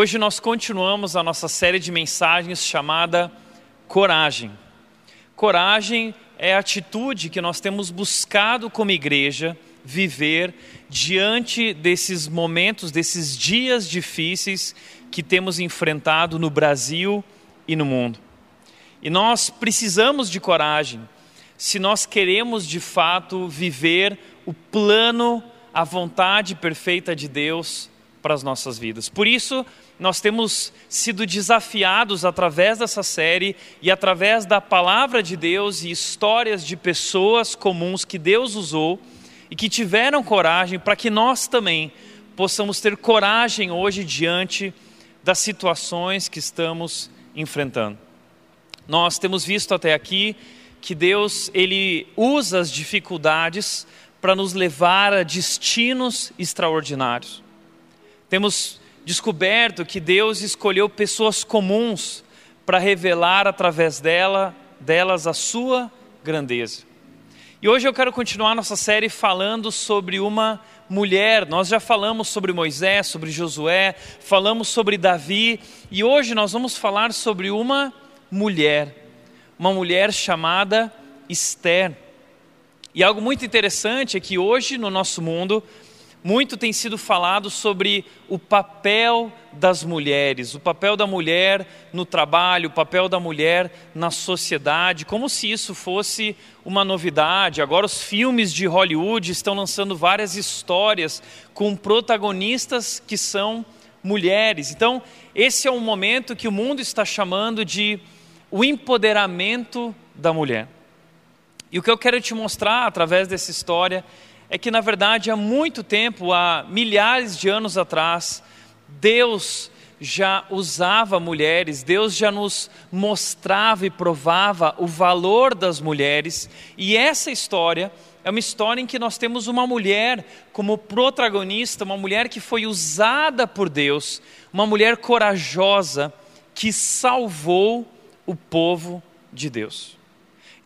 hoje nós continuamos a nossa série de mensagens chamada Coragem. Coragem é a atitude que nós temos buscado como igreja viver diante desses momentos, desses dias difíceis que temos enfrentado no Brasil e no mundo. E nós precisamos de coragem se nós queremos de fato viver o plano, a vontade perfeita de Deus para as nossas vidas. Por isso, nós temos sido desafiados através dessa série e através da palavra de Deus e histórias de pessoas comuns que Deus usou e que tiveram coragem para que nós também possamos ter coragem hoje diante das situações que estamos enfrentando. Nós temos visto até aqui que Deus ele usa as dificuldades para nos levar a destinos extraordinários. Temos descoberto que Deus escolheu pessoas comuns para revelar através dela, delas a sua grandeza. E hoje eu quero continuar nossa série falando sobre uma mulher. Nós já falamos sobre Moisés, sobre Josué, falamos sobre Davi, e hoje nós vamos falar sobre uma mulher, uma mulher chamada Esther. E algo muito interessante é que hoje no nosso mundo, muito tem sido falado sobre o papel das mulheres, o papel da mulher no trabalho, o papel da mulher na sociedade, como se isso fosse uma novidade. Agora, os filmes de Hollywood estão lançando várias histórias com protagonistas que são mulheres. Então, esse é um momento que o mundo está chamando de o empoderamento da mulher. E o que eu quero te mostrar através dessa história é que, na verdade, há muito tempo, há milhares de anos atrás, Deus já usava mulheres, Deus já nos mostrava e provava o valor das mulheres, e essa história é uma história em que nós temos uma mulher como protagonista, uma mulher que foi usada por Deus, uma mulher corajosa que salvou o povo de Deus.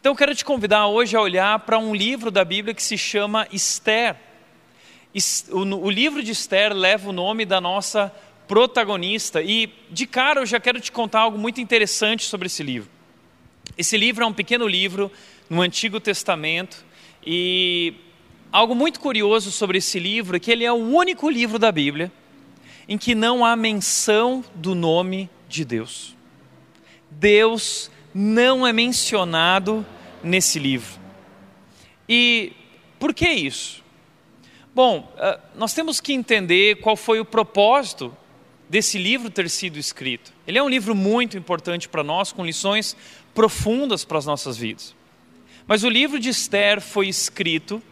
Então eu quero te convidar hoje a olhar para um livro da Bíblia que se chama Esther. O livro de Esther leva o nome da nossa protagonista e de cara eu já quero te contar algo muito interessante sobre esse livro. Esse livro é um pequeno livro no Antigo Testamento e algo muito curioso sobre esse livro é que ele é o único livro da Bíblia em que não há menção do nome de Deus. Deus não é mencionado nesse livro. E por que isso? Bom, eh, nós temos que entender qual foi o propósito desse livro ter sido escrito. Ele é um livro muito importante para nós, com lições profundas para as nossas vidas. Mas o livro de Esther foi escrito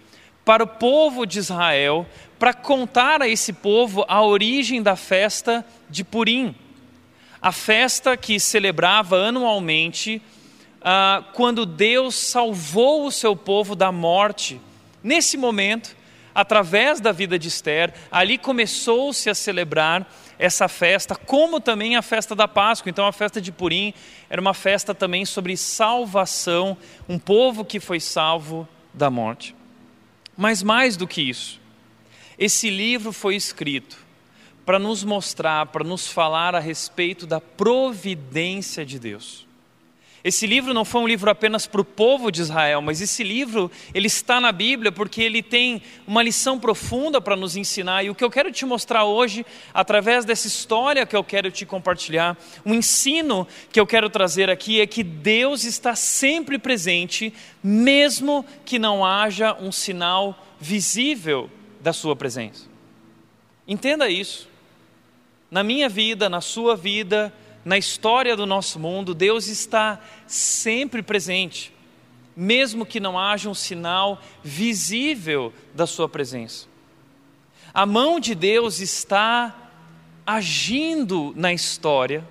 para o povo de Israel, para contar a esse povo a origem da festa de Purim, a festa que celebrava anualmente ah, quando Deus salvou o seu povo da morte. Nesse momento, através da vida de Esther, ali começou-se a celebrar essa festa, como também a festa da Páscoa. Então, a festa de Purim era uma festa também sobre salvação, um povo que foi salvo da morte. Mas mais do que isso, esse livro foi escrito para nos mostrar, para nos falar a respeito da providência de Deus. Esse livro não foi um livro apenas para o povo de Israel, mas esse livro ele está na Bíblia porque ele tem uma lição profunda para nos ensinar. E o que eu quero te mostrar hoje, através dessa história que eu quero te compartilhar, um ensino que eu quero trazer aqui é que Deus está sempre presente, mesmo que não haja um sinal visível da sua presença. Entenda isso na minha vida, na sua vida, na história do nosso mundo, Deus está sempre presente, mesmo que não haja um sinal visível da Sua presença. A mão de Deus está agindo na história,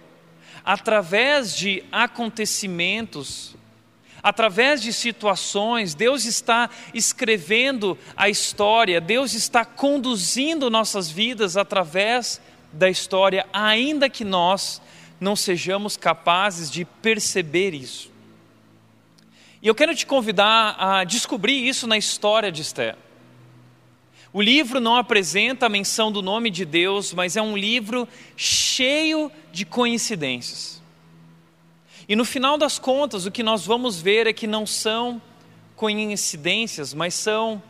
através de acontecimentos, através de situações, Deus está escrevendo a história, Deus está conduzindo nossas vidas através da história, ainda que nós não sejamos capazes de perceber isso. E eu quero te convidar a descobrir isso na história de Esther. O livro não apresenta a menção do nome de Deus, mas é um livro cheio de coincidências. E no final das contas, o que nós vamos ver é que não são coincidências, mas são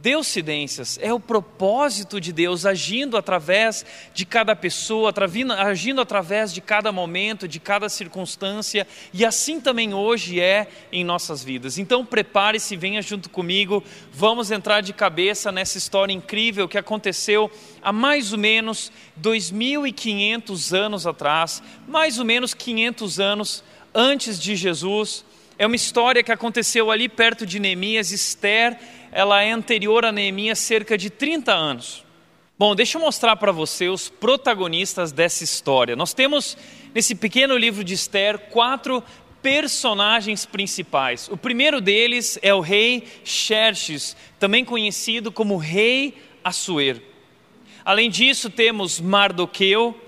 Deucidências é o propósito de Deus agindo através de cada pessoa, agindo através de cada momento, de cada circunstância, e assim também hoje é em nossas vidas. Então prepare-se, venha junto comigo, vamos entrar de cabeça nessa história incrível que aconteceu há mais ou menos 2.500 anos atrás, mais ou menos 500 anos antes de Jesus. É uma história que aconteceu ali perto de Neemias, Esther ela é anterior a Neemias cerca de 30 anos. Bom, deixa eu mostrar para você os protagonistas dessa história. Nós temos nesse pequeno livro de Esther quatro personagens principais. O primeiro deles é o rei Xerxes, também conhecido como rei Assuero. Além disso, temos Mardoqueu,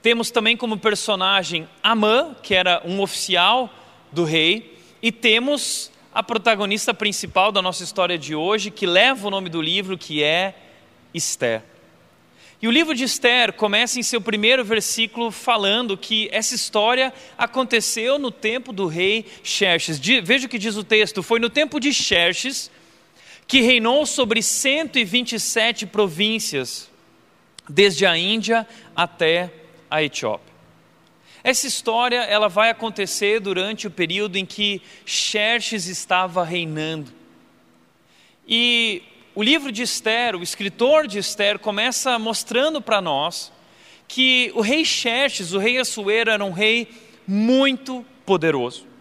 temos também como personagem Amã, que era um oficial do rei, e temos a protagonista principal da nossa história de hoje, que leva o nome do livro, que é Esther. E o livro de Esther começa em seu primeiro versículo falando que essa história aconteceu no tempo do rei Xerxes. Veja o que diz o texto: foi no tempo de Xerxes que reinou sobre 127 províncias, desde a Índia até a Etiópia. Essa história ela vai acontecer durante o período em que Xerxes estava reinando. E o livro de Esther, o escritor de Esther, começa mostrando para nós que o rei Xerxes, o rei Assuero, era um rei muito poderoso.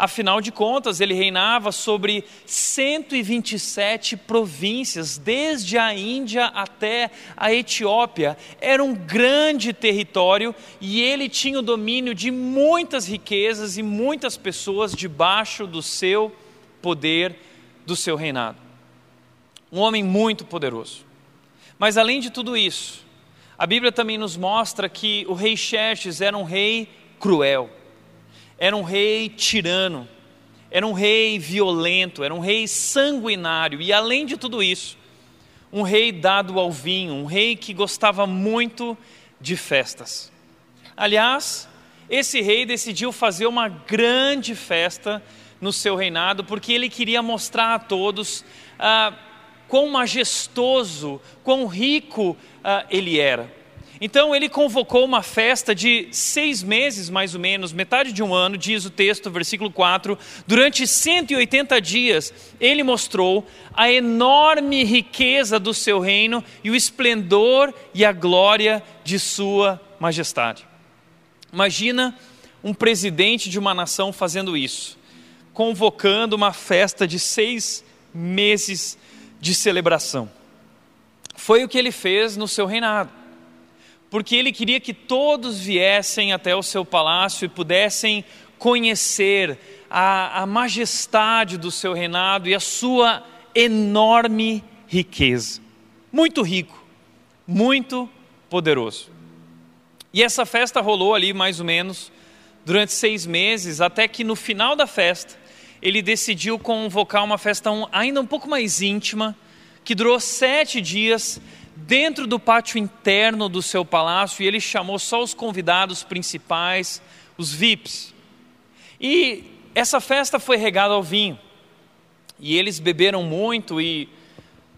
Afinal de contas, ele reinava sobre 127 províncias, desde a Índia até a Etiópia. Era um grande território e ele tinha o domínio de muitas riquezas e muitas pessoas debaixo do seu poder, do seu reinado. Um homem muito poderoso. Mas além de tudo isso, a Bíblia também nos mostra que o rei Xerxes era um rei cruel era um rei tirano, era um rei violento, era um rei sanguinário, e além de tudo isso, um rei dado ao vinho, um rei que gostava muito de festas. Aliás, esse rei decidiu fazer uma grande festa no seu reinado, porque ele queria mostrar a todos ah, quão majestoso, quão rico ah, ele era. Então ele convocou uma festa de seis meses, mais ou menos, metade de um ano, diz o texto, versículo 4. Durante 180 dias, ele mostrou a enorme riqueza do seu reino e o esplendor e a glória de sua majestade. Imagina um presidente de uma nação fazendo isso, convocando uma festa de seis meses de celebração. Foi o que ele fez no seu reinado porque ele queria que todos viessem até o seu palácio e pudessem conhecer a, a majestade do seu reinado e a sua enorme riqueza. Muito rico, muito poderoso. E essa festa rolou ali mais ou menos durante seis meses, até que no final da festa ele decidiu convocar uma festa ainda um pouco mais íntima, que durou sete dias, dentro do pátio interno do seu palácio e ele chamou só os convidados principais, os VIPs. E essa festa foi regada ao vinho. E eles beberam muito e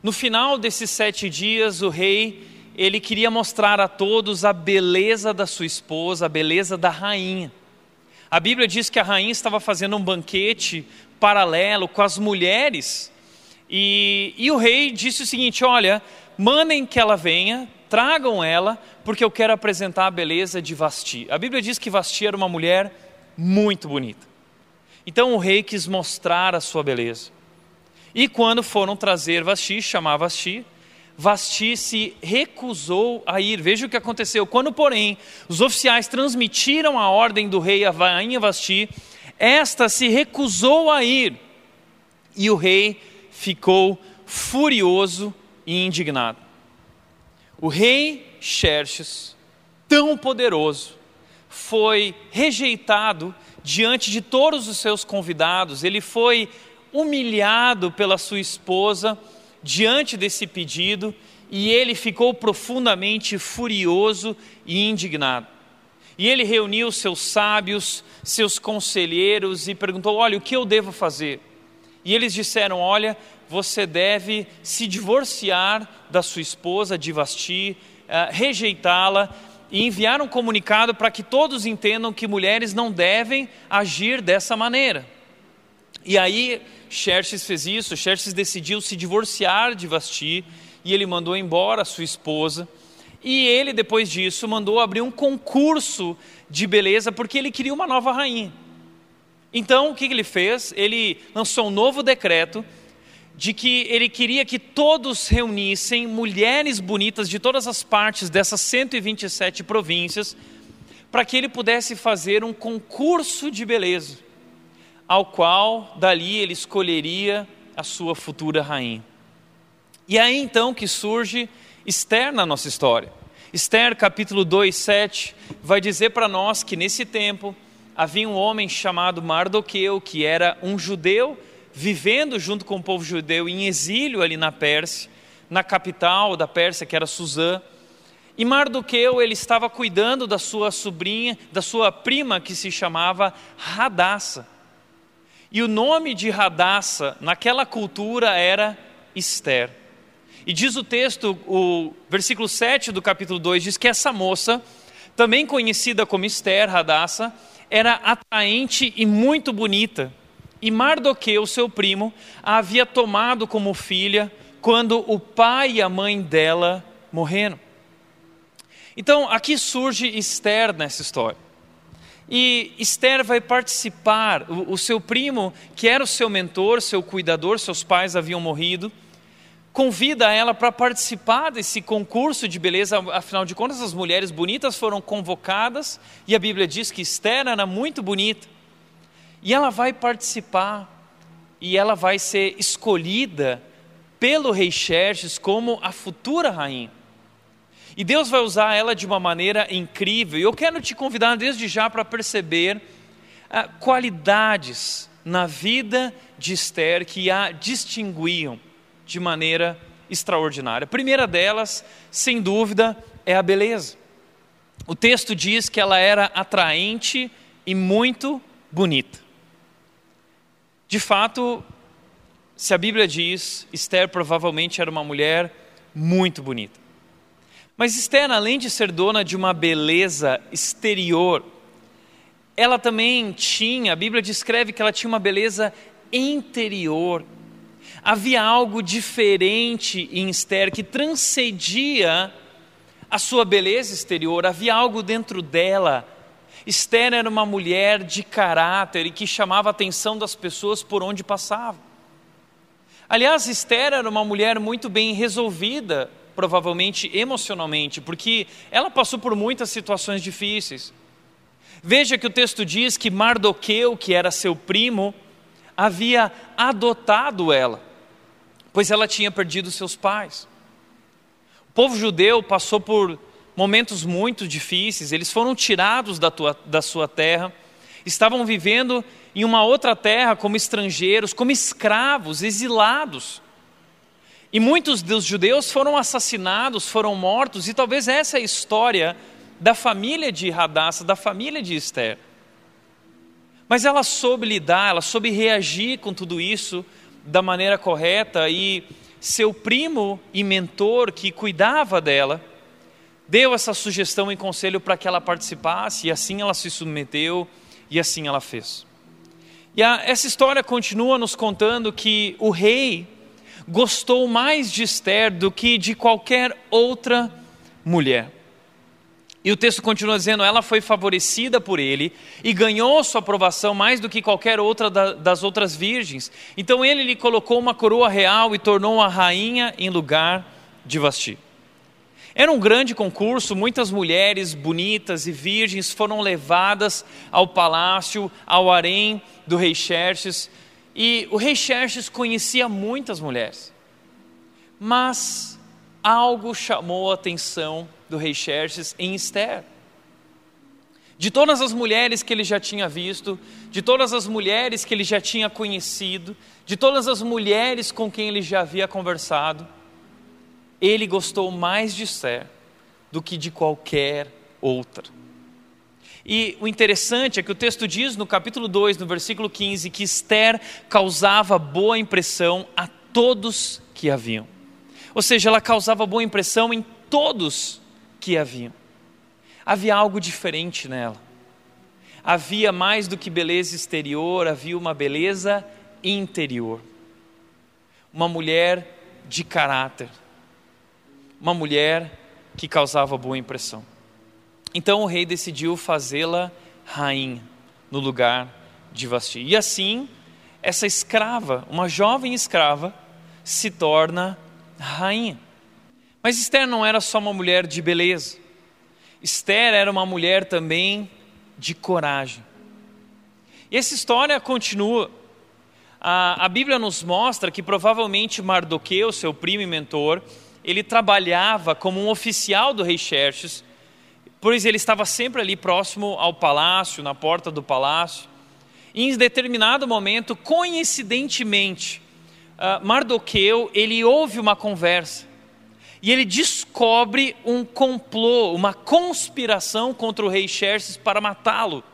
no final desses sete dias o rei ele queria mostrar a todos a beleza da sua esposa, a beleza da rainha. A Bíblia diz que a rainha estava fazendo um banquete paralelo com as mulheres e, e o rei disse o seguinte: Olha, mandem que ela venha, tragam ela, porque eu quero apresentar a beleza de Vasti. A Bíblia diz que Vasti era uma mulher muito bonita. Então o rei quis mostrar a sua beleza. E quando foram trazer Vasti, chamar Vasti, Vasti se recusou a ir. Veja o que aconteceu. Quando, porém, os oficiais transmitiram a ordem do rei à rainha Vasti, esta se recusou a ir. E o rei ficou furioso e indignado. O rei Xerxes, tão poderoso, foi rejeitado diante de todos os seus convidados, ele foi humilhado pela sua esposa diante desse pedido e ele ficou profundamente furioso e indignado. E ele reuniu seus sábios, seus conselheiros e perguntou: Olha, o que eu devo fazer? E eles disseram: Olha, você deve se divorciar da sua esposa, de Vasti, uh, rejeitá-la e enviar um comunicado para que todos entendam que mulheres não devem agir dessa maneira. E aí Xerxes fez isso, Xerxes decidiu se divorciar de Vasti e ele mandou embora a sua esposa. E ele, depois disso, mandou abrir um concurso de beleza porque ele queria uma nova rainha. Então, o que ele fez? Ele lançou um novo decreto de que ele queria que todos reunissem mulheres bonitas de todas as partes dessas 127 províncias, para que ele pudesse fazer um concurso de beleza, ao qual dali ele escolheria a sua futura rainha. E aí então que surge Esther na nossa história. Esther, capítulo 2, 7, vai dizer para nós que nesse tempo havia um homem chamado Mardoqueu, que era um judeu vivendo junto com o povo judeu em exílio ali na Pérsia, na capital da Pérsia, que era Suzã. E Mardoqueu, ele estava cuidando da sua sobrinha, da sua prima que se chamava Radassa. E o nome de Radassa naquela cultura era Esther. E diz o texto, o versículo 7 do capítulo 2 diz que essa moça, também conhecida como Esther Radassa, era atraente e muito bonita. E Mardoqueu, seu primo, a havia tomado como filha quando o pai e a mãe dela morreram. Então, aqui surge Esther nessa história. E Esther vai participar, o, o seu primo, que era o seu mentor, seu cuidador, seus pais haviam morrido, convida ela para participar desse concurso de beleza, afinal de contas, as mulheres bonitas foram convocadas e a Bíblia diz que Esther era muito bonita. E ela vai participar e ela vai ser escolhida pelo rei Xerxes como a futura rainha. E Deus vai usar ela de uma maneira incrível. E eu quero te convidar desde já para perceber ah, qualidades na vida de Esther que a distinguiam de maneira extraordinária. A primeira delas, sem dúvida, é a beleza. O texto diz que ela era atraente e muito bonita. De fato, se a Bíblia diz, Esther provavelmente era uma mulher muito bonita. Mas Esther, além de ser dona de uma beleza exterior, ela também tinha, a Bíblia descreve que ela tinha uma beleza interior havia algo diferente em Esther que transcendia a sua beleza exterior, havia algo dentro dela. Esther era uma mulher de caráter e que chamava a atenção das pessoas por onde passava. Aliás, Esther era uma mulher muito bem resolvida, provavelmente emocionalmente, porque ela passou por muitas situações difíceis. Veja que o texto diz que Mardoqueu, que era seu primo, havia adotado ela pois ela tinha perdido seus pais. O povo judeu passou por momentos muito difíceis, eles foram tirados da, tua, da sua terra, estavam vivendo em uma outra terra como estrangeiros, como escravos, exilados. E muitos dos judeus foram assassinados, foram mortos, e talvez essa é a história da família de Radassa, da família de Esther. Mas ela soube lidar, ela soube reagir com tudo isso da maneira correta e seu primo e mentor que cuidava dela deu essa sugestão e conselho para que ela participasse e assim ela se submeteu e assim ela fez. E a, essa história continua nos contando que o rei gostou mais de Esther do que de qualquer outra mulher. E o texto continua dizendo: ela foi favorecida por ele e ganhou sua aprovação mais do que qualquer outra das outras virgens. Então ele lhe colocou uma coroa real e tornou a rainha em lugar de Vasti. Era um grande concurso, muitas mulheres bonitas e virgens foram levadas ao palácio, ao harém do rei Xerxes. E o rei Xerxes conhecia muitas mulheres. Mas algo chamou a atenção do rei Xerxes em Esther. de todas as mulheres que ele já tinha visto, de todas as mulheres que ele já tinha conhecido, de todas as mulheres com quem ele já havia conversado, ele gostou mais de Esther do que de qualquer outra. E o interessante é que o texto diz no capítulo 2, no versículo 15, que Esther causava boa impressão a todos que a viam. Ou seja, ela causava boa impressão em todos que a viam. Havia algo diferente nela. Havia mais do que beleza exterior, havia uma beleza interior. Uma mulher de caráter. Uma mulher que causava boa impressão. Então o rei decidiu fazê-la rainha no lugar de Vasti. E assim, essa escrava, uma jovem escrava, se torna rainha. Mas Esther não era só uma mulher de beleza. Esther era uma mulher também de coragem. E essa história continua. A, a Bíblia nos mostra que provavelmente Mardoqueu, seu primo e mentor, ele trabalhava como um oficial do rei Xerxes pois ele estava sempre ali próximo ao palácio, na porta do palácio. E em determinado momento, coincidentemente, uh, Mardoqueu ele ouve uma conversa e ele descobre um complô, uma conspiração contra o rei Xerxes para matá-lo.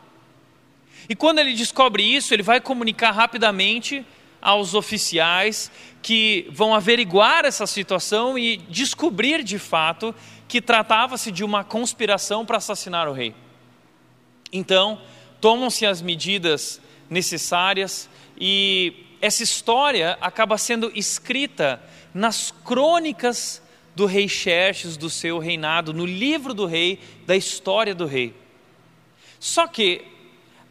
E quando ele descobre isso, ele vai comunicar rapidamente aos oficiais que vão averiguar essa situação e descobrir de fato que tratava-se de uma conspiração para assassinar o rei. Então, tomam-se as medidas necessárias e essa história acaba sendo escrita nas crônicas do rei Xerxes, do seu reinado, no livro do rei, da história do rei. Só que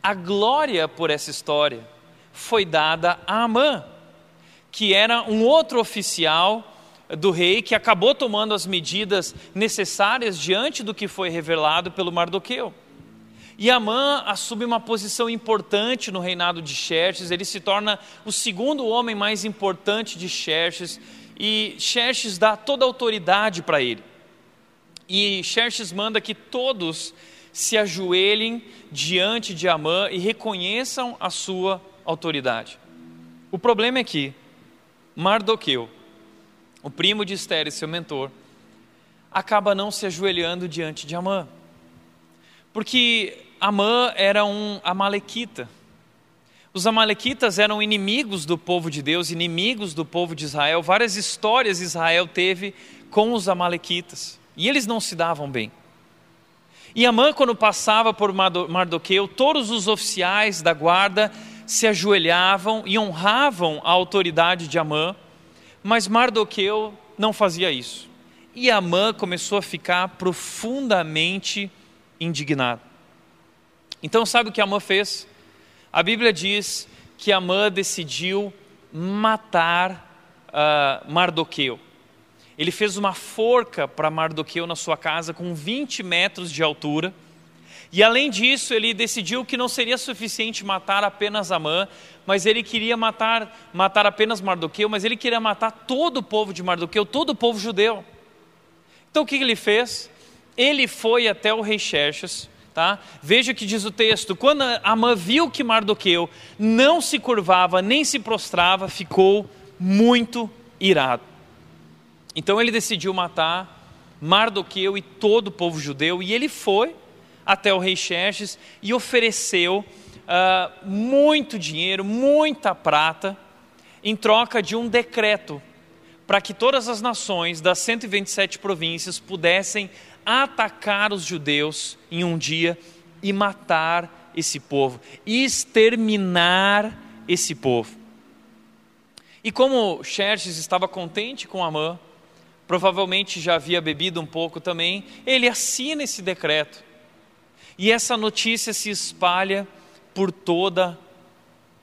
a glória por essa história foi dada a Amã, que era um outro oficial do rei que acabou tomando as medidas necessárias diante do que foi revelado pelo Mardoqueu. E Amã assume uma posição importante no reinado de Xerxes, ele se torna o segundo homem mais importante de Xerxes, e Xerxes dá toda a autoridade para ele. E Xerxes manda que todos se ajoelhem diante de Amã e reconheçam a sua autoridade. O problema é que Mardoqueu, o primo de Esther e seu mentor, acaba não se ajoelhando diante de Amã. Porque Amã era um amalequita. Os amalequitas eram inimigos do povo de Deus, inimigos do povo de Israel. Várias histórias Israel teve com os amalequitas. E eles não se davam bem. E Amã, quando passava por Mardoqueu, todos os oficiais da guarda se ajoelhavam e honravam a autoridade de Amã mas Mardoqueu não fazia isso. E Amã começou a ficar profundamente indignado. Então, sabe o que Amã fez? A Bíblia diz que Amã decidiu matar uh, Mardoqueu. Ele fez uma forca para Mardoqueu na sua casa com 20 metros de altura e além disso, ele decidiu que não seria suficiente matar apenas Amã, mas ele queria matar, matar apenas Mardoqueu, mas ele queria matar todo o povo de Mardoqueu, todo o povo judeu. Então o que ele fez? Ele foi até o rei Xerxes, tá? Veja que diz o texto: quando Amã viu que Mardoqueu não se curvava nem se prostrava, ficou muito irado. Então ele decidiu matar Mardoqueu e todo o povo judeu, e ele foi até o rei Xerxes e ofereceu uh, muito dinheiro, muita prata, em troca de um decreto para que todas as nações das 127 províncias pudessem atacar os judeus em um dia e matar esse povo, exterminar esse povo. E como Xerxes estava contente com Amã, provavelmente já havia bebido um pouco também, ele assina esse decreto. E essa notícia se espalha por toda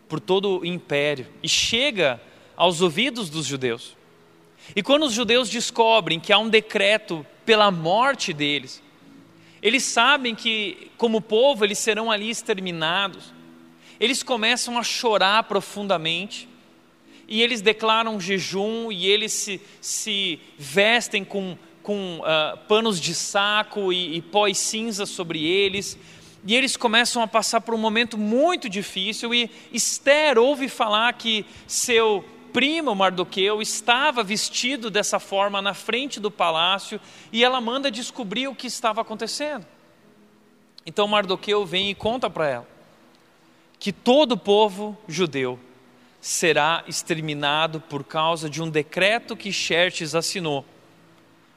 por todo o império e chega aos ouvidos dos judeus. E quando os judeus descobrem que há um decreto pela morte deles, eles sabem que, como povo, eles serão ali exterminados. Eles começam a chorar profundamente e eles declaram jejum e eles se, se vestem com com uh, panos de saco e, e pó e cinza sobre eles, e eles começam a passar por um momento muito difícil. E Esther ouve falar que seu primo Mardoqueu estava vestido dessa forma na frente do palácio e ela manda descobrir o que estava acontecendo. Então Mardoqueu vem e conta para ela que todo o povo judeu será exterminado por causa de um decreto que Xerxes assinou,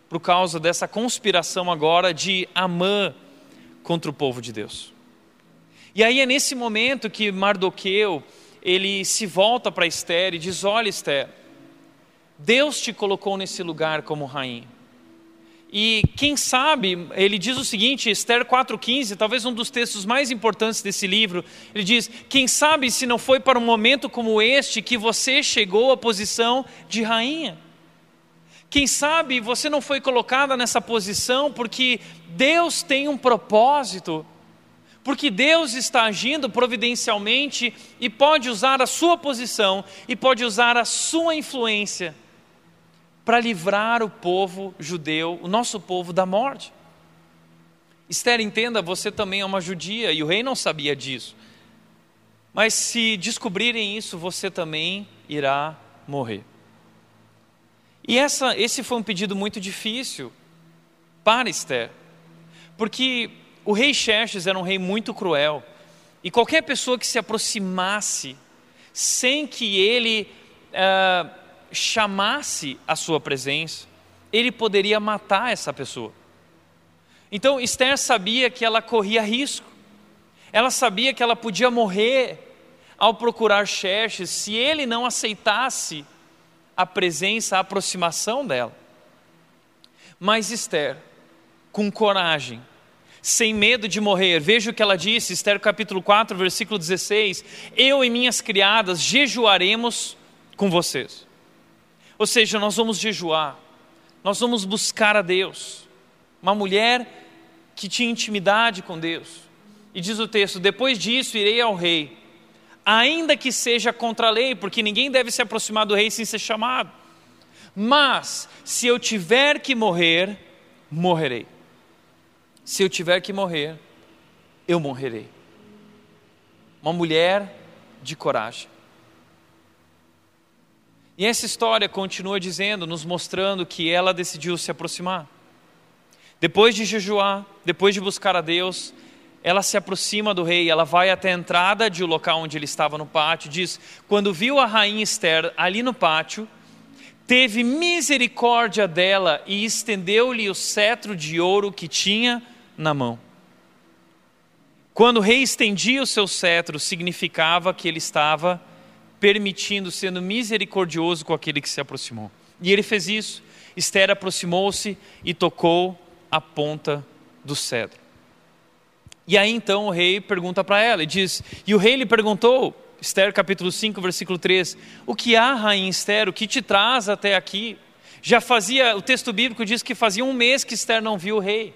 por causa dessa conspiração agora de Amã contra o povo de Deus. E aí é nesse momento que Mardoqueu, ele se volta para Esther e diz: Olha, Esther, Deus te colocou nesse lugar como rainha. E quem sabe, ele diz o seguinte, Esther 4,15, talvez um dos textos mais importantes desse livro, ele diz: Quem sabe se não foi para um momento como este que você chegou à posição de rainha? Quem sabe você não foi colocada nessa posição porque Deus tem um propósito, porque Deus está agindo providencialmente e pode usar a sua posição e pode usar a sua influência para livrar o povo judeu, o nosso povo, da morte. Esther, entenda, você também é uma judia e o rei não sabia disso. Mas se descobrirem isso, você também irá morrer. E essa, esse foi um pedido muito difícil para Esther, porque o rei Xerxes era um rei muito cruel, e qualquer pessoa que se aproximasse sem que ele uh, chamasse a sua presença, ele poderia matar essa pessoa. Então Esther sabia que ela corria risco, ela sabia que ela podia morrer ao procurar Xerxes se ele não aceitasse a presença, a aproximação dela. Mas Esther, com coragem, sem medo de morrer, veja o que ela disse, Esther capítulo 4, versículo 16: Eu e minhas criadas jejuaremos com vocês. Ou seja, nós vamos jejuar, nós vamos buscar a Deus. Uma mulher que tinha intimidade com Deus. E diz o texto: depois disso irei ao rei, ainda que seja contra a lei, porque ninguém deve se aproximar do rei sem ser chamado. Mas, se eu tiver que morrer, morrerei. Se eu tiver que morrer, eu morrerei. Uma mulher de coragem. E essa história continua dizendo, nos mostrando que ela decidiu se aproximar. Depois de jejuar, depois de buscar a Deus, ela se aproxima do rei, ela vai até a entrada de o um local onde ele estava no pátio, diz: quando viu a rainha Esther ali no pátio, teve misericórdia dela e estendeu-lhe o cetro de ouro que tinha na mão. Quando o rei estendia o seu cetro, significava que ele estava permitindo, sendo misericordioso com aquele que se aproximou. E ele fez isso. Esther aproximou-se e tocou a ponta do cedro. E aí então o rei pergunta para ela e diz: E o rei lhe perguntou, Esther capítulo 5, versículo 3: O que há, rainha Esther? O que te traz até aqui? Já fazia, o texto bíblico diz que fazia um mês que Esther não viu o rei.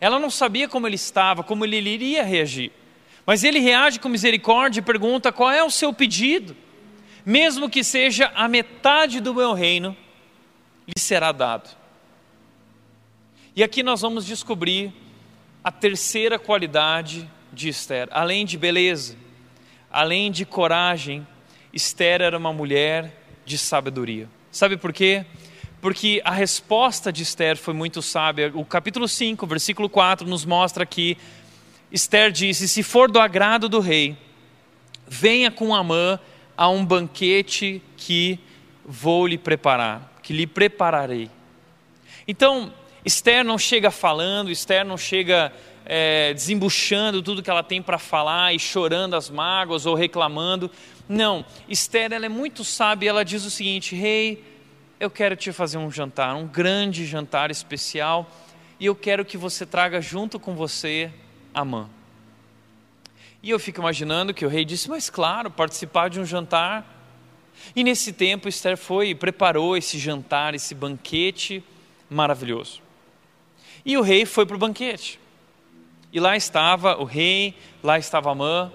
Ela não sabia como ele estava, como ele iria reagir. Mas ele reage com misericórdia e pergunta: qual é o seu pedido? Mesmo que seja a metade do meu reino, lhe será dado. E aqui nós vamos descobrir a terceira qualidade de Esther. Além de beleza, além de coragem, Esther era uma mulher de sabedoria. Sabe por quê? Porque a resposta de Esther foi muito sábia. O capítulo 5, versículo 4, nos mostra que Esther disse: Se for do agrado do rei, venha com Amã a um banquete que vou lhe preparar, que lhe prepararei. Então, Esther não chega falando, Esther não chega é, desembuchando tudo que ela tem para falar e chorando as mágoas ou reclamando. Não, Esther ela é muito sábia, ela diz o seguinte: Rei, eu quero te fazer um jantar, um grande jantar especial, e eu quero que você traga junto com você Amã. E eu fico imaginando que o rei disse: Mas claro, participar de um jantar. E nesse tempo, Esther foi e preparou esse jantar, esse banquete maravilhoso. E o rei foi para o banquete. E lá estava o rei, lá estava Amã.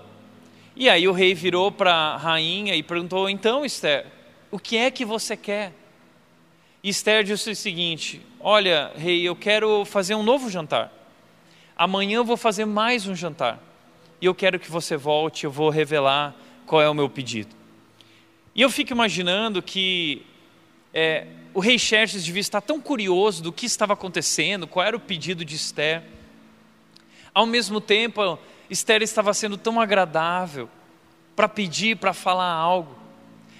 E aí o rei virou para a rainha e perguntou: Então, Esther, o que é que você quer? E Esther disse o seguinte: Olha, rei, eu quero fazer um novo jantar. amanhã eu vou fazer mais um jantar. E eu quero que você volte, eu vou revelar qual é o meu pedido. E eu fico imaginando que é, o rei Xerxes devia estar tão curioso do que estava acontecendo, qual era o pedido de Esther. Ao mesmo tempo, Esther estava sendo tão agradável para pedir, para falar algo.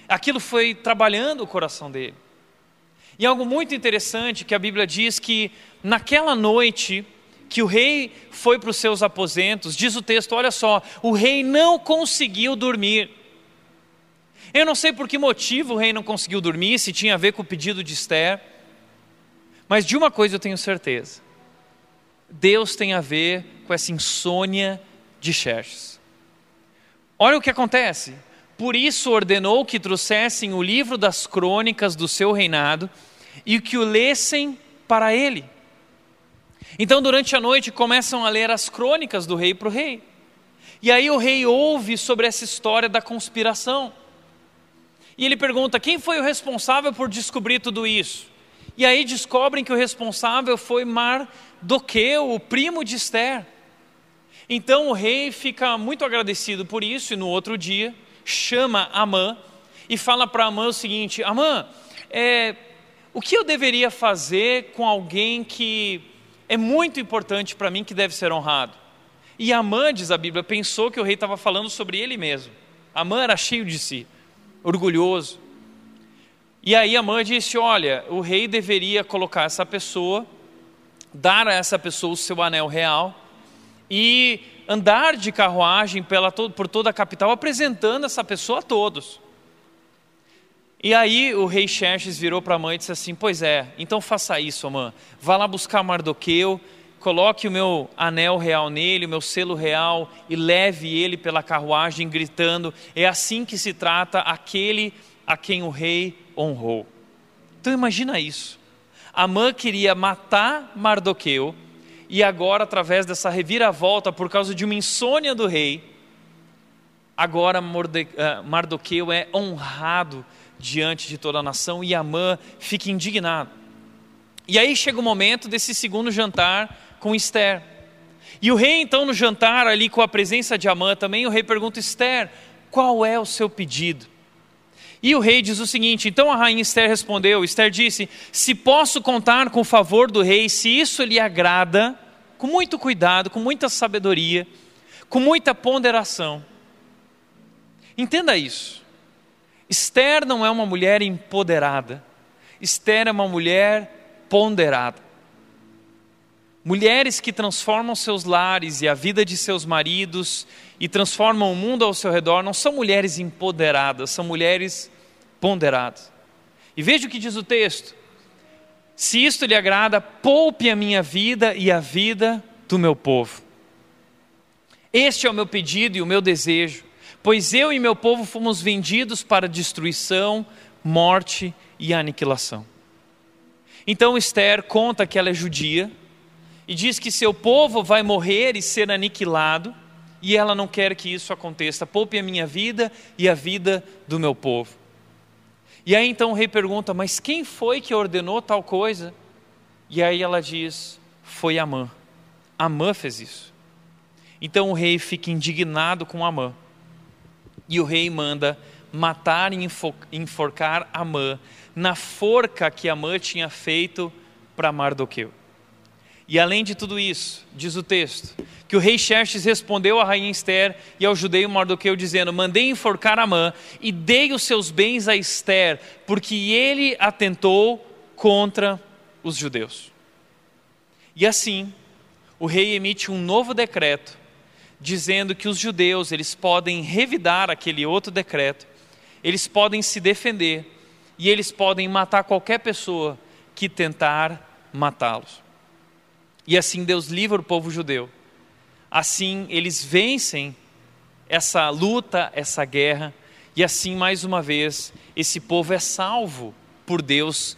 Aquilo foi trabalhando o coração dele. E algo muito interessante que a Bíblia diz que naquela noite que o rei foi para os seus aposentos, diz o texto: olha só, o rei não conseguiu dormir. Eu não sei por que motivo o rei não conseguiu dormir, se tinha a ver com o pedido de Esther, mas de uma coisa eu tenho certeza: Deus tem a ver com essa insônia de Xerxes. Olha o que acontece. Por isso ordenou que trouxessem o livro das crônicas do seu reinado e que o lessem para ele. Então, durante a noite, começam a ler as crônicas do rei para o rei. E aí o rei ouve sobre essa história da conspiração. E ele pergunta: quem foi o responsável por descobrir tudo isso? E aí descobrem que o responsável foi Mardoqueu, o primo de Esther. Então o rei fica muito agradecido por isso, e no outro dia chama Amã e fala para Amã o seguinte: Amã, é, o que eu deveria fazer com alguém que é muito importante para mim, que deve ser honrado? E Amã, diz a Bíblia, pensou que o rei estava falando sobre ele mesmo. Amã era cheio de si, orgulhoso. E aí Amã disse: Olha, o rei deveria colocar essa pessoa, dar a essa pessoa o seu anel real e andar de carruagem pela, por toda a capital apresentando essa pessoa a todos. E aí o rei Xerxes virou para a mãe e disse assim: Pois é, então faça isso, mãe. Vá lá buscar Mardoqueu, coloque o meu anel real nele, o meu selo real, e leve ele pela carruagem, gritando: É assim que se trata aquele a quem o rei honrou. Então imagina isso. Amã queria matar Mardoqueu, e agora, através dessa reviravolta, por causa de uma insônia do rei, agora eh, Mardoqueu é honrado diante de toda a nação e Amã fica indignado. E aí chega o momento desse segundo jantar com Esther. E o rei, então, no jantar, ali com a presença de Amã também, o rei pergunta: Esther, qual é o seu pedido? E o rei diz o seguinte: então a rainha Esther respondeu: Esther disse: Se posso contar com o favor do rei, se isso lhe agrada, com muito cuidado, com muita sabedoria, com muita ponderação. Entenda isso. Esther não é uma mulher empoderada, Esther é uma mulher ponderada. Mulheres que transformam seus lares e a vida de seus maridos e transformam o mundo ao seu redor não são mulheres empoderadas, são mulheres ponderadas. E veja o que diz o texto: se isto lhe agrada, poupe a minha vida e a vida do meu povo. Este é o meu pedido e o meu desejo pois eu e meu povo fomos vendidos para destruição, morte e aniquilação. Então Esther conta que ela é judia e diz que seu povo vai morrer e ser aniquilado, e ela não quer que isso aconteça. Poupe a minha vida e a vida do meu povo. E aí então o rei pergunta: Mas quem foi que ordenou tal coisa? E aí ela diz: Foi Amã. Amã fez isso. Então o rei fica indignado com Amã e o rei manda matar e enforcar Amã na forca que Amã tinha feito para Mardoqueu. E além de tudo isso, diz o texto, que o rei Xerxes respondeu à rainha Esther e ao judeu Mardoqueu, dizendo: Mandei enforcar Amã e dei os seus bens a Esther, porque ele atentou contra os judeus. E assim, o rei emite um novo decreto dizendo que os judeus eles podem revidar aquele outro decreto, eles podem se defender e eles podem matar qualquer pessoa que tentar matá-los. E assim Deus livra o povo judeu. Assim eles vencem essa luta, essa guerra, e assim mais uma vez esse povo é salvo por Deus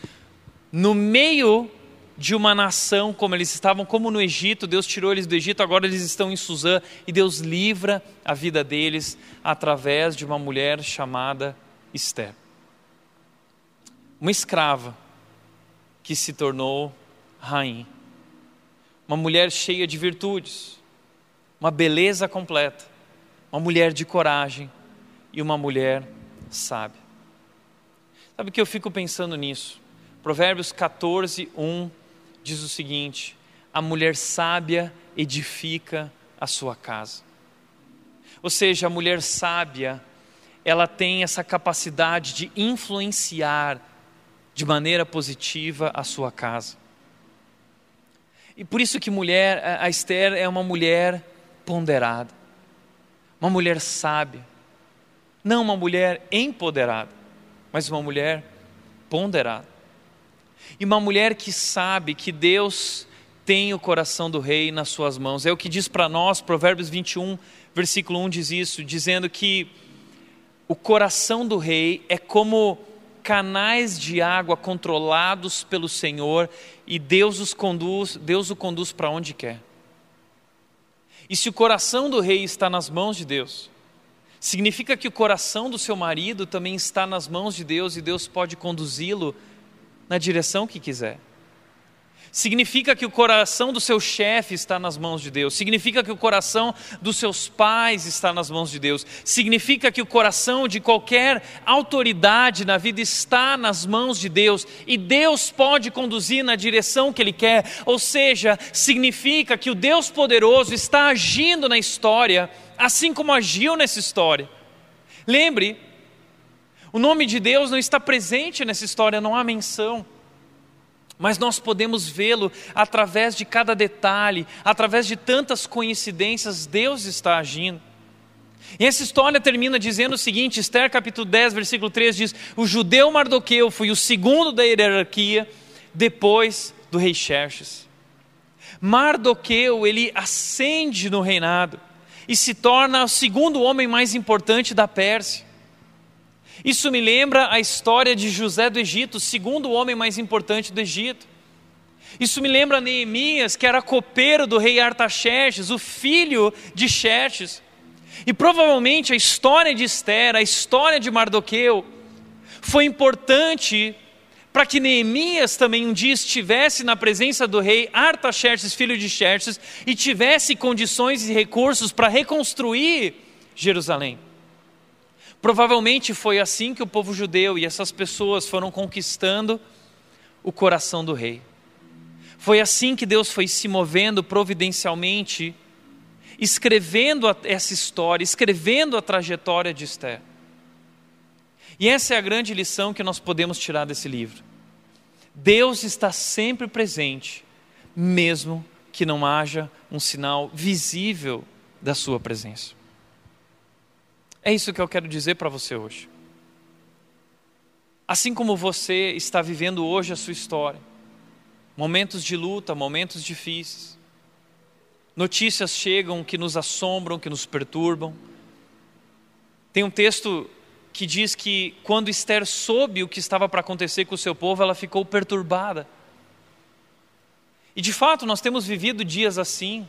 no meio de uma nação como eles estavam, como no Egito, Deus tirou eles do Egito, agora eles estão em Suzã e Deus livra a vida deles através de uma mulher chamada Esther. Uma escrava que se tornou rainha. Uma mulher cheia de virtudes, uma beleza completa, uma mulher de coragem e uma mulher sábia. Sabe que eu fico pensando nisso? Provérbios 14, 1 diz o seguinte: A mulher sábia edifica a sua casa. Ou seja, a mulher sábia, ela tem essa capacidade de influenciar de maneira positiva a sua casa. E por isso que mulher, a Esther é uma mulher ponderada, uma mulher sábia, não uma mulher empoderada, mas uma mulher ponderada. E uma mulher que sabe que Deus tem o coração do rei nas suas mãos. É o que diz para nós, Provérbios 21, versículo 1 diz isso, dizendo que o coração do rei é como canais de água controlados pelo Senhor e Deus os conduz, Deus o conduz para onde quer. E se o coração do rei está nas mãos de Deus, significa que o coração do seu marido também está nas mãos de Deus e Deus pode conduzi-lo na direção que quiser. Significa que o coração do seu chefe está nas mãos de Deus. Significa que o coração dos seus pais está nas mãos de Deus. Significa que o coração de qualquer autoridade na vida está nas mãos de Deus. E Deus pode conduzir na direção que Ele quer. Ou seja, significa que o Deus poderoso está agindo na história, assim como agiu nessa história. Lembre, o nome de Deus não está presente nessa história, não há menção mas nós podemos vê-lo através de cada detalhe, através de tantas coincidências, Deus está agindo. E essa história termina dizendo o seguinte: Esther capítulo 10, versículo 3 diz: O judeu Mardoqueu foi o segundo da hierarquia depois do rei Xerxes. Mardoqueu, ele ascende no reinado e se torna o segundo homem mais importante da Pérsia. Isso me lembra a história de José do Egito, o segundo homem mais importante do Egito. Isso me lembra Neemias, que era copeiro do rei Artaxerxes, o filho de Xerxes. E provavelmente a história de Esther, a história de Mardoqueu, foi importante para que Neemias também um dia estivesse na presença do rei Artaxerxes, filho de Xerxes, e tivesse condições e recursos para reconstruir Jerusalém. Provavelmente foi assim que o povo judeu e essas pessoas foram conquistando o coração do rei. Foi assim que Deus foi se movendo providencialmente, escrevendo essa história, escrevendo a trajetória de Esther. E essa é a grande lição que nós podemos tirar desse livro. Deus está sempre presente, mesmo que não haja um sinal visível da sua presença. É isso que eu quero dizer para você hoje. Assim como você está vivendo hoje a sua história, momentos de luta, momentos difíceis, notícias chegam que nos assombram, que nos perturbam. Tem um texto que diz que quando Esther soube o que estava para acontecer com o seu povo, ela ficou perturbada. E de fato, nós temos vivido dias assim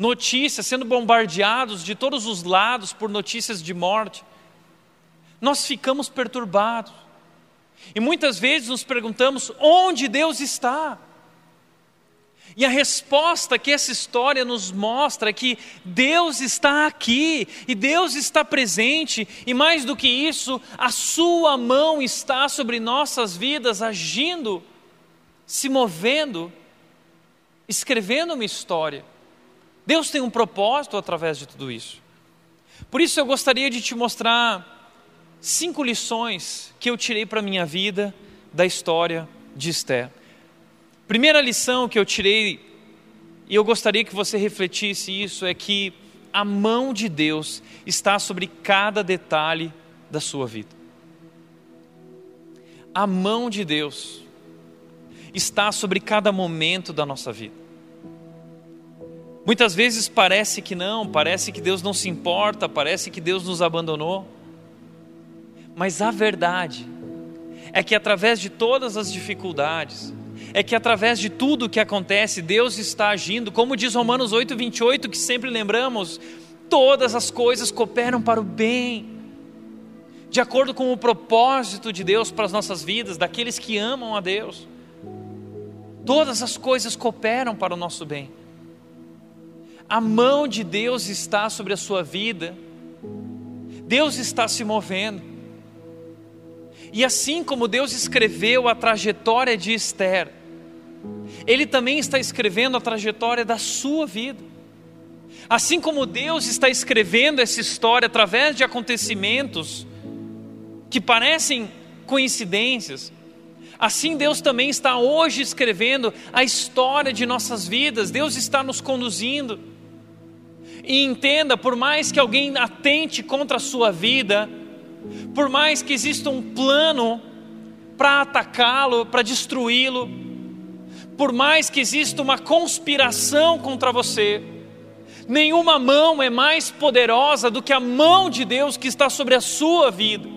notícias, sendo bombardeados de todos os lados por notícias de morte, nós ficamos perturbados. E muitas vezes nos perguntamos onde Deus está. E a resposta que essa história nos mostra é que Deus está aqui, e Deus está presente, e mais do que isso, a Sua mão está sobre nossas vidas, agindo, se movendo, escrevendo uma história. Deus tem um propósito através de tudo isso. Por isso eu gostaria de te mostrar cinco lições que eu tirei para a minha vida da história de Esther. Primeira lição que eu tirei, e eu gostaria que você refletisse isso, é que a mão de Deus está sobre cada detalhe da sua vida. A mão de Deus está sobre cada momento da nossa vida. Muitas vezes parece que não, parece que Deus não se importa, parece que Deus nos abandonou. Mas a verdade é que através de todas as dificuldades, é que através de tudo o que acontece, Deus está agindo, como diz Romanos 8, 28, que sempre lembramos, todas as coisas cooperam para o bem, de acordo com o propósito de Deus para as nossas vidas, daqueles que amam a Deus. todas as coisas cooperam para o nosso bem. A mão de Deus está sobre a sua vida, Deus está se movendo. E assim como Deus escreveu a trajetória de Esther, Ele também está escrevendo a trajetória da sua vida. Assim como Deus está escrevendo essa história através de acontecimentos que parecem coincidências, assim Deus também está hoje escrevendo a história de nossas vidas, Deus está nos conduzindo. E entenda, por mais que alguém atente contra a sua vida, por mais que exista um plano para atacá-lo, para destruí-lo, por mais que exista uma conspiração contra você, nenhuma mão é mais poderosa do que a mão de Deus que está sobre a sua vida.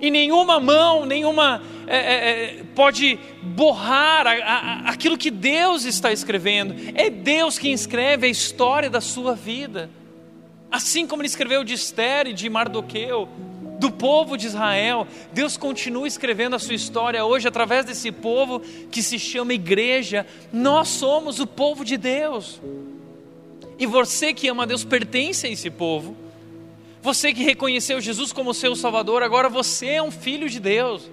E nenhuma mão, nenhuma é, é, é pode borrar a, a, aquilo que Deus está escrevendo. É Deus quem escreve a história da sua vida. Assim como Ele escreveu de Esther e de Mardoqueu, do povo de Israel. Deus continua escrevendo a sua história hoje através desse povo que se chama igreja. Nós somos o povo de Deus. E você que ama Deus pertence a esse povo. Você que reconheceu Jesus como seu Salvador, agora você é um filho de Deus.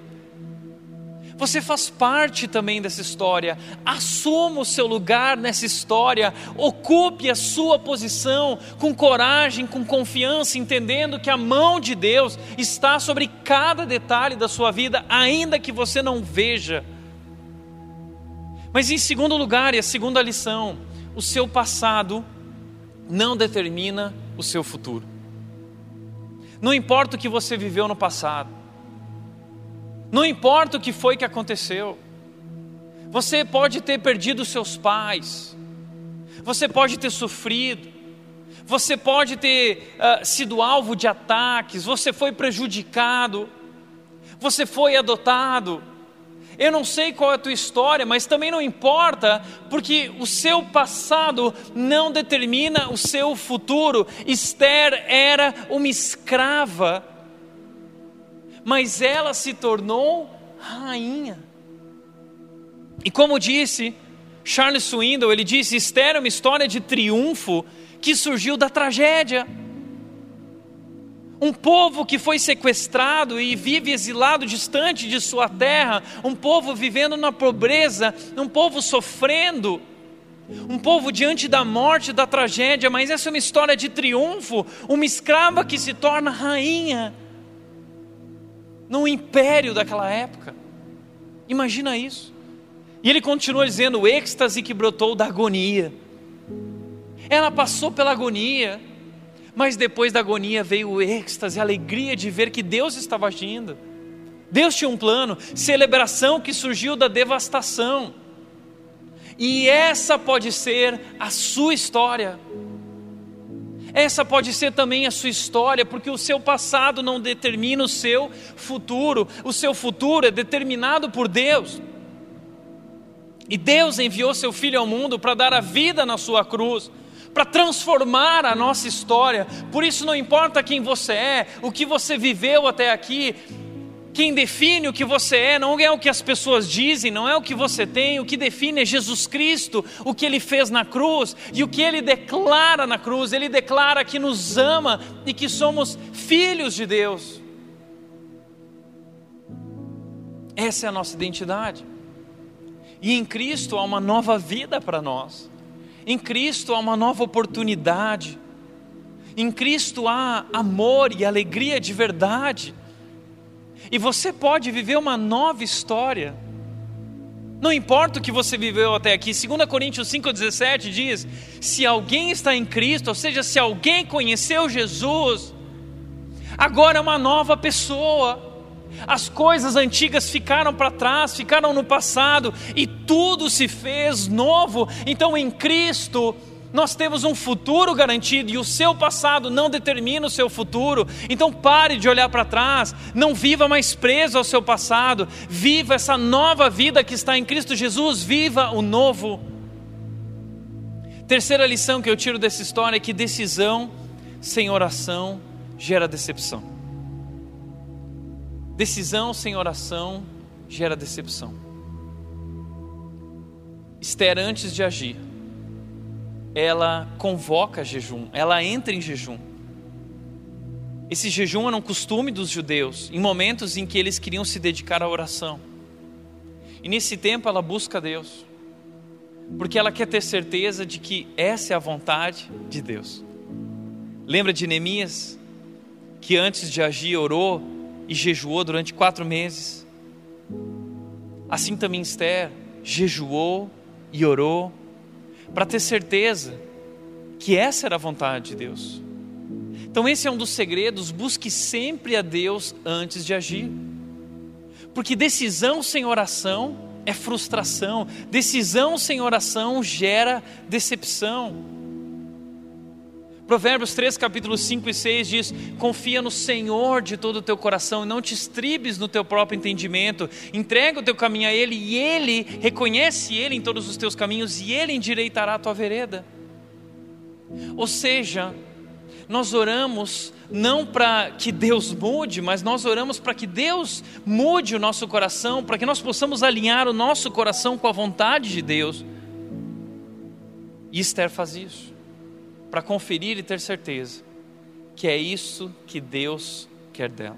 Você faz parte também dessa história. Assuma o seu lugar nessa história. Ocupe a sua posição com coragem, com confiança, entendendo que a mão de Deus está sobre cada detalhe da sua vida, ainda que você não veja. Mas em segundo lugar, e a segunda lição, o seu passado não determina o seu futuro. Não importa o que você viveu no passado, não importa o que foi que aconteceu. Você pode ter perdido seus pais, você pode ter sofrido, você pode ter uh, sido alvo de ataques, você foi prejudicado, você foi adotado. Eu não sei qual é a tua história, mas também não importa, porque o seu passado não determina o seu futuro. Esther era uma escrava mas ela se tornou rainha. E como disse Charles Swindoll, ele disse: Esther é uma história de triunfo que surgiu da tragédia. Um povo que foi sequestrado e vive exilado distante de sua terra, um povo vivendo na pobreza, um povo sofrendo, um povo diante da morte, da tragédia, mas essa é uma história de triunfo, uma escrava que se torna rainha no império daquela época. Imagina isso. E ele continua dizendo: o êxtase que brotou da agonia. Ela passou pela agonia, mas depois da agonia veio o êxtase, a alegria de ver que Deus estava agindo. Deus tinha um plano, celebração que surgiu da devastação. E essa pode ser a sua história. Essa pode ser também a sua história, porque o seu passado não determina o seu futuro, o seu futuro é determinado por Deus. E Deus enviou seu Filho ao mundo para dar a vida na sua cruz, para transformar a nossa história. Por isso, não importa quem você é, o que você viveu até aqui, quem define o que você é não é o que as pessoas dizem, não é o que você tem, o que define é Jesus Cristo, o que ele fez na cruz e o que ele declara na cruz. Ele declara que nos ama e que somos filhos de Deus. Essa é a nossa identidade. E em Cristo há uma nova vida para nós. Em Cristo há uma nova oportunidade. Em Cristo há amor e alegria de verdade. E você pode viver uma nova história. Não importa o que você viveu até aqui, 2 Coríntios 5,17 diz: se alguém está em Cristo, ou seja, se alguém conheceu Jesus, agora é uma nova pessoa. As coisas antigas ficaram para trás, ficaram no passado, e tudo se fez novo. Então em Cristo nós temos um futuro garantido e o seu passado não determina o seu futuro. Então pare de olhar para trás, não viva mais preso ao seu passado, viva essa nova vida que está em Cristo Jesus, viva o novo. Terceira lição que eu tiro dessa história é que decisão sem oração gera decepção. Decisão sem oração gera decepção. Esther, antes de agir, ela convoca jejum, ela entra em jejum. Esse jejum era um costume dos judeus, em momentos em que eles queriam se dedicar à oração. E nesse tempo ela busca Deus, porque ela quer ter certeza de que essa é a vontade de Deus. Lembra de Neemias, que antes de agir orou e jejuou durante quatro meses? Assim também Esther jejuou e orou, para ter certeza que essa era a vontade de Deus. Então, esse é um dos segredos: busque sempre a Deus antes de agir. Porque decisão sem oração é frustração, decisão sem oração gera decepção. Provérbios 3, capítulos 5 e 6 diz: Confia no Senhor de todo o teu coração e não te estribes no teu próprio entendimento. Entrega o teu caminho a Ele e Ele reconhece Ele em todos os teus caminhos e Ele endireitará a tua vereda. Ou seja, nós oramos não para que Deus mude, mas nós oramos para que Deus mude o nosso coração, para que nós possamos alinhar o nosso coração com a vontade de Deus. E Esther faz isso, para conferir e ter certeza que é isso que Deus quer dela.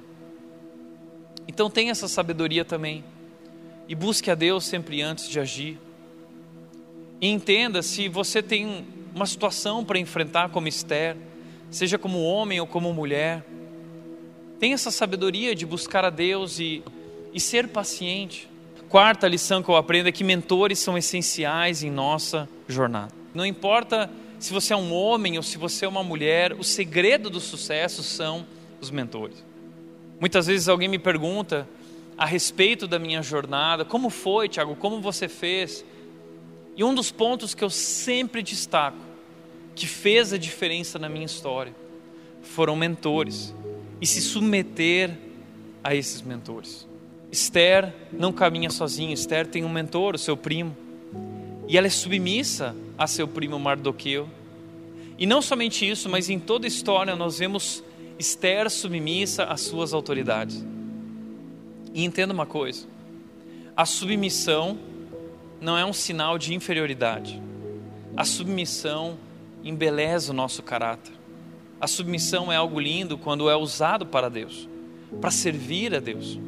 Então tenha essa sabedoria também, e busque a Deus sempre antes de agir. E entenda se você tem uma situação para enfrentar como Esther, seja como homem ou como mulher, tenha essa sabedoria de buscar a Deus e, e ser paciente. Quarta lição que eu aprendo é que mentores são essenciais em nossa jornada. Não importa se você é um homem ou se você é uma mulher, o segredo do sucesso são os mentores. Muitas vezes alguém me pergunta a respeito da minha jornada, como foi, Tiago, como você fez? E um dos pontos que eu sempre destaco que fez a diferença na minha história foram mentores e se submeter a esses mentores. Esther não caminha sozinha, Esther tem um mentor, o seu primo, e ela é submissa a seu primo Mardoqueu. E não somente isso, mas em toda a história nós vemos Esther submissa às suas autoridades. E entenda uma coisa: a submissão não é um sinal de inferioridade. A submissão embeleza o nosso caráter. A submissão é algo lindo quando é usado para Deus, para servir a Deus.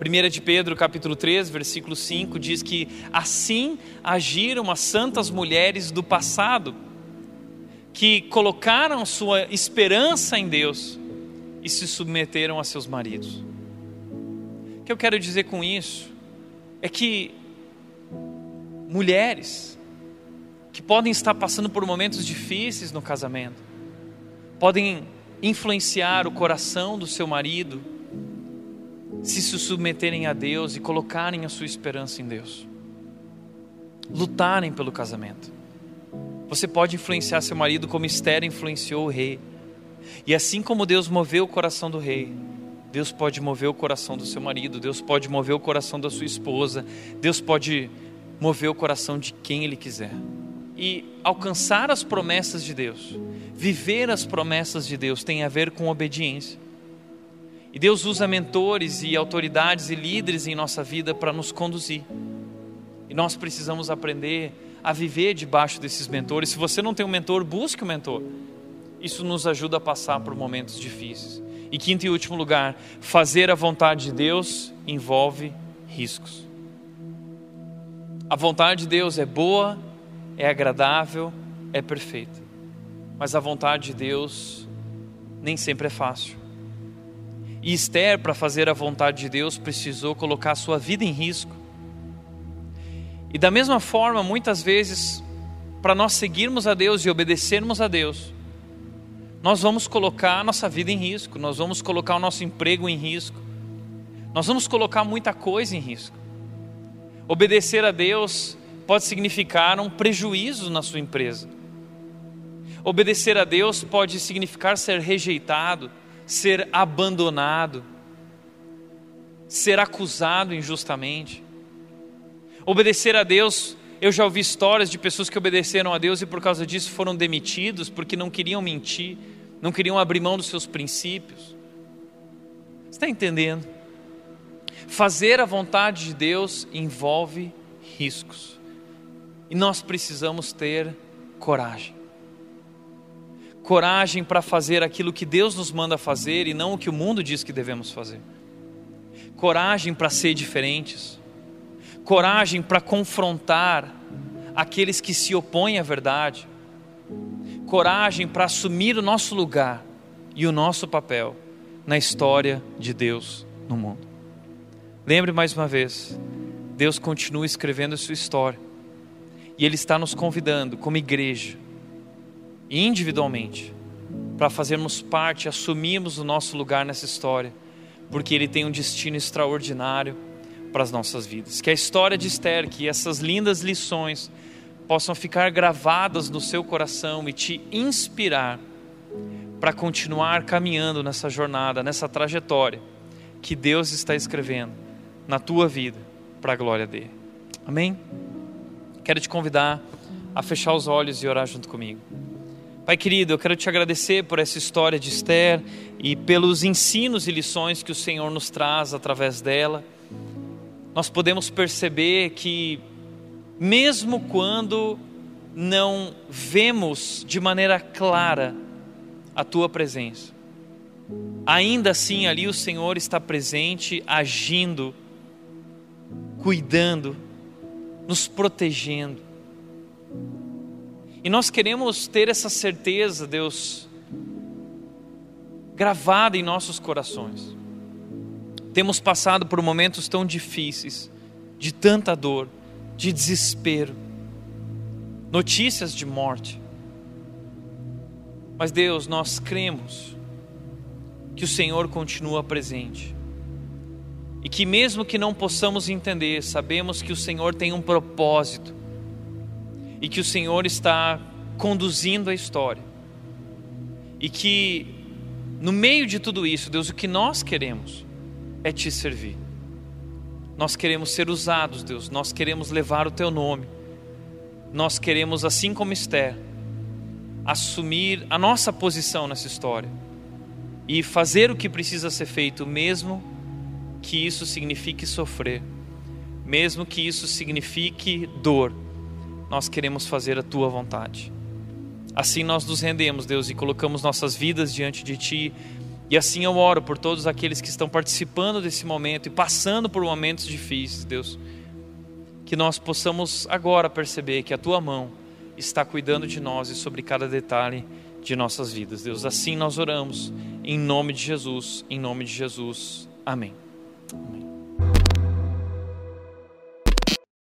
1 de Pedro, capítulo 3, versículo 5 diz que assim agiram as santas mulheres do passado, que colocaram sua esperança em Deus e se submeteram a seus maridos. O que eu quero dizer com isso é que mulheres que podem estar passando por momentos difíceis no casamento, podem influenciar o coração do seu marido, se submeterem a Deus e colocarem a sua esperança em Deus, lutarem pelo casamento. Você pode influenciar seu marido como Esther influenciou o rei. E assim como Deus moveu o coração do rei, Deus pode mover o coração do seu marido, Deus pode mover o coração da sua esposa, Deus pode mover o coração de quem Ele quiser e alcançar as promessas de Deus, viver as promessas de Deus tem a ver com obediência. E Deus usa mentores e autoridades e líderes em nossa vida para nos conduzir. E nós precisamos aprender a viver debaixo desses mentores. Se você não tem um mentor, busque um mentor. Isso nos ajuda a passar por momentos difíceis. E quinto e último lugar, fazer a vontade de Deus envolve riscos. A vontade de Deus é boa, é agradável, é perfeita. Mas a vontade de Deus nem sempre é fácil. E Esther, para fazer a vontade de Deus, precisou colocar a sua vida em risco. E da mesma forma, muitas vezes, para nós seguirmos a Deus e obedecermos a Deus, nós vamos colocar a nossa vida em risco, nós vamos colocar o nosso emprego em risco, nós vamos colocar muita coisa em risco. Obedecer a Deus pode significar um prejuízo na sua empresa. Obedecer a Deus pode significar ser rejeitado, ser abandonado, ser acusado injustamente. Obedecer a Deus, eu já ouvi histórias de pessoas que obedeceram a Deus e por causa disso foram demitidos porque não queriam mentir, não queriam abrir mão dos seus princípios. Você está entendendo? Fazer a vontade de Deus envolve riscos. E nós precisamos ter coragem. Coragem para fazer aquilo que Deus nos manda fazer e não o que o mundo diz que devemos fazer. Coragem para ser diferentes. Coragem para confrontar aqueles que se opõem à verdade. Coragem para assumir o nosso lugar e o nosso papel na história de Deus no mundo. Lembre mais uma vez, Deus continua escrevendo a sua história. E Ele está nos convidando, como igreja, individualmente, para fazermos parte, assumirmos o nosso lugar nessa história, porque Ele tem um destino extraordinário para as nossas vidas. Que a história de Esther, que essas lindas lições possam ficar gravadas no seu coração e te inspirar para continuar caminhando nessa jornada, nessa trajetória que Deus está escrevendo na tua vida para a glória dele. Amém? Quero te convidar a fechar os olhos e orar junto comigo. Pai querido, eu quero te agradecer por essa história de Esther e pelos ensinos e lições que o Senhor nos traz através dela. Nós podemos perceber que, mesmo quando não vemos de maneira clara a tua presença, ainda assim ali o Senhor está presente, agindo, cuidando, nos protegendo. E nós queremos ter essa certeza, Deus, gravada em nossos corações. Temos passado por momentos tão difíceis, de tanta dor, de desespero, notícias de morte. Mas Deus, nós cremos que o Senhor continua presente. E que mesmo que não possamos entender, sabemos que o Senhor tem um propósito e que o Senhor está conduzindo a história. E que no meio de tudo isso, Deus, o que nós queremos é te servir. Nós queremos ser usados, Deus, nós queremos levar o teu nome. Nós queremos, assim como Esther, assumir a nossa posição nessa história e fazer o que precisa ser feito, mesmo que isso signifique sofrer, mesmo que isso signifique dor nós queremos fazer a tua vontade. Assim nós nos rendemos, Deus, e colocamos nossas vidas diante de ti. E assim eu oro por todos aqueles que estão participando desse momento e passando por momentos difíceis, Deus. Que nós possamos agora perceber que a tua mão está cuidando de nós e sobre cada detalhe de nossas vidas, Deus. Assim nós oramos, em nome de Jesus, em nome de Jesus. Amém. Amém.